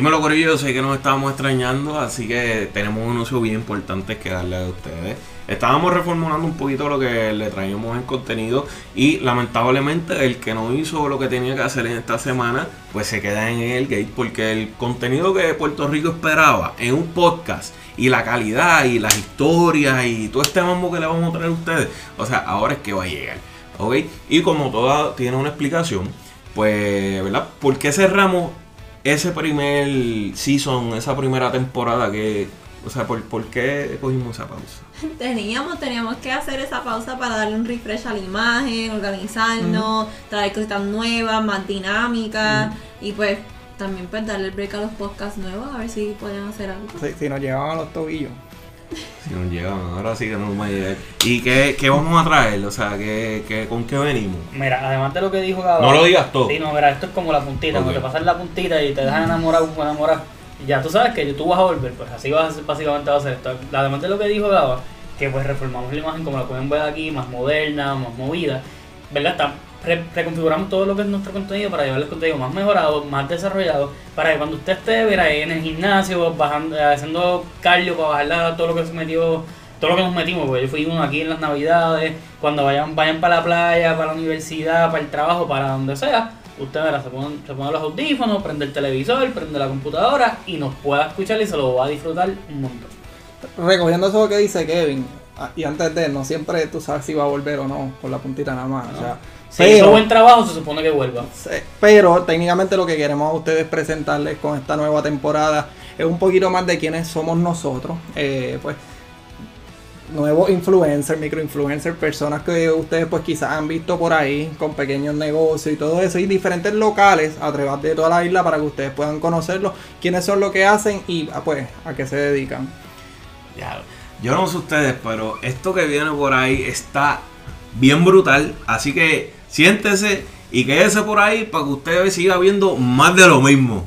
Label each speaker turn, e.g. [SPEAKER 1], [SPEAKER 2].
[SPEAKER 1] Dímelo, Corillo, sé que nos estábamos extrañando, así que tenemos un anuncio bien importante que darle a ustedes. Estábamos reformulando un poquito lo que le traíamos en contenido y lamentablemente el que no hizo lo que tenía que hacer en esta semana, pues se queda en el gate porque el contenido que Puerto Rico esperaba en un podcast y la calidad y las historias y todo este mambo que le vamos a traer a ustedes, o sea, ahora es que va a llegar, ¿ok? Y como toda tiene una explicación, pues, ¿verdad? ¿Por qué cerramos ese primer season, esa primera temporada que, o sea, ¿por, por qué cogimos esa pausa?
[SPEAKER 2] Teníamos, teníamos que hacer esa pausa para darle un refresh a la imagen, organizarnos, traer cositas nuevas, más dinámicas y pues también pues darle el break a los podcasts nuevos a ver si pueden hacer algo.
[SPEAKER 3] Si, si nos llevaban a los tobillos.
[SPEAKER 1] Si nos llegan, ahora sí que nos va a llegar. ¿Y qué, qué vamos a traer? O sea, ¿qué, qué, ¿con qué venimos?
[SPEAKER 4] Mira, además de lo que dijo Gabo.
[SPEAKER 1] No lo digas todo.
[SPEAKER 4] Sí, no, mira, esto es como la puntita, cuando te pasas la puntita y te dejas enamorar, enamorar. Y ya tú sabes que tú vas a volver, pues así vas básicamente va a ser esto. Además de lo que dijo Gabo, que pues reformamos la imagen como la pueden ver aquí, más moderna, más movida, ¿verdad? Está- re- reconfiguramos todo lo que es nuestro contenido para llevarles contenido más mejorado, más desarrollado, para que cuando usted esté mira, ahí en el gimnasio, bajando, haciendo cardio para bajar todo lo que se metió, todo lo que nos metimos, porque yo fui uno aquí en las navidades, cuando vayan, vayan para la playa, para la universidad, para el trabajo, para donde sea, usted verá, se pone, se pone los audífonos, prende el televisor, prende la computadora y nos pueda escuchar y se lo va a disfrutar un montón.
[SPEAKER 3] Recogiendo eso que dice Kevin, y antes de, no siempre tú sabes si va a volver o no, con la puntita nada más. O sea,
[SPEAKER 4] Si hizo buen trabajo, se supone que vuelva.
[SPEAKER 3] Pero técnicamente lo que queremos a ustedes presentarles con esta nueva temporada es un poquito más de quiénes somos nosotros. Eh, pues nuevos influencers, microinfluencers, personas que ustedes pues quizás han visto por ahí con pequeños negocios y todo eso y diferentes locales a través de toda la isla para que ustedes puedan conocerlos, quiénes son lo que hacen y ah, pues a qué se dedican.
[SPEAKER 1] Ya, yo no sé ustedes, pero esto que viene por ahí está bien brutal. Así que siéntese y quédese por ahí para que usted siga viendo más de lo mismo.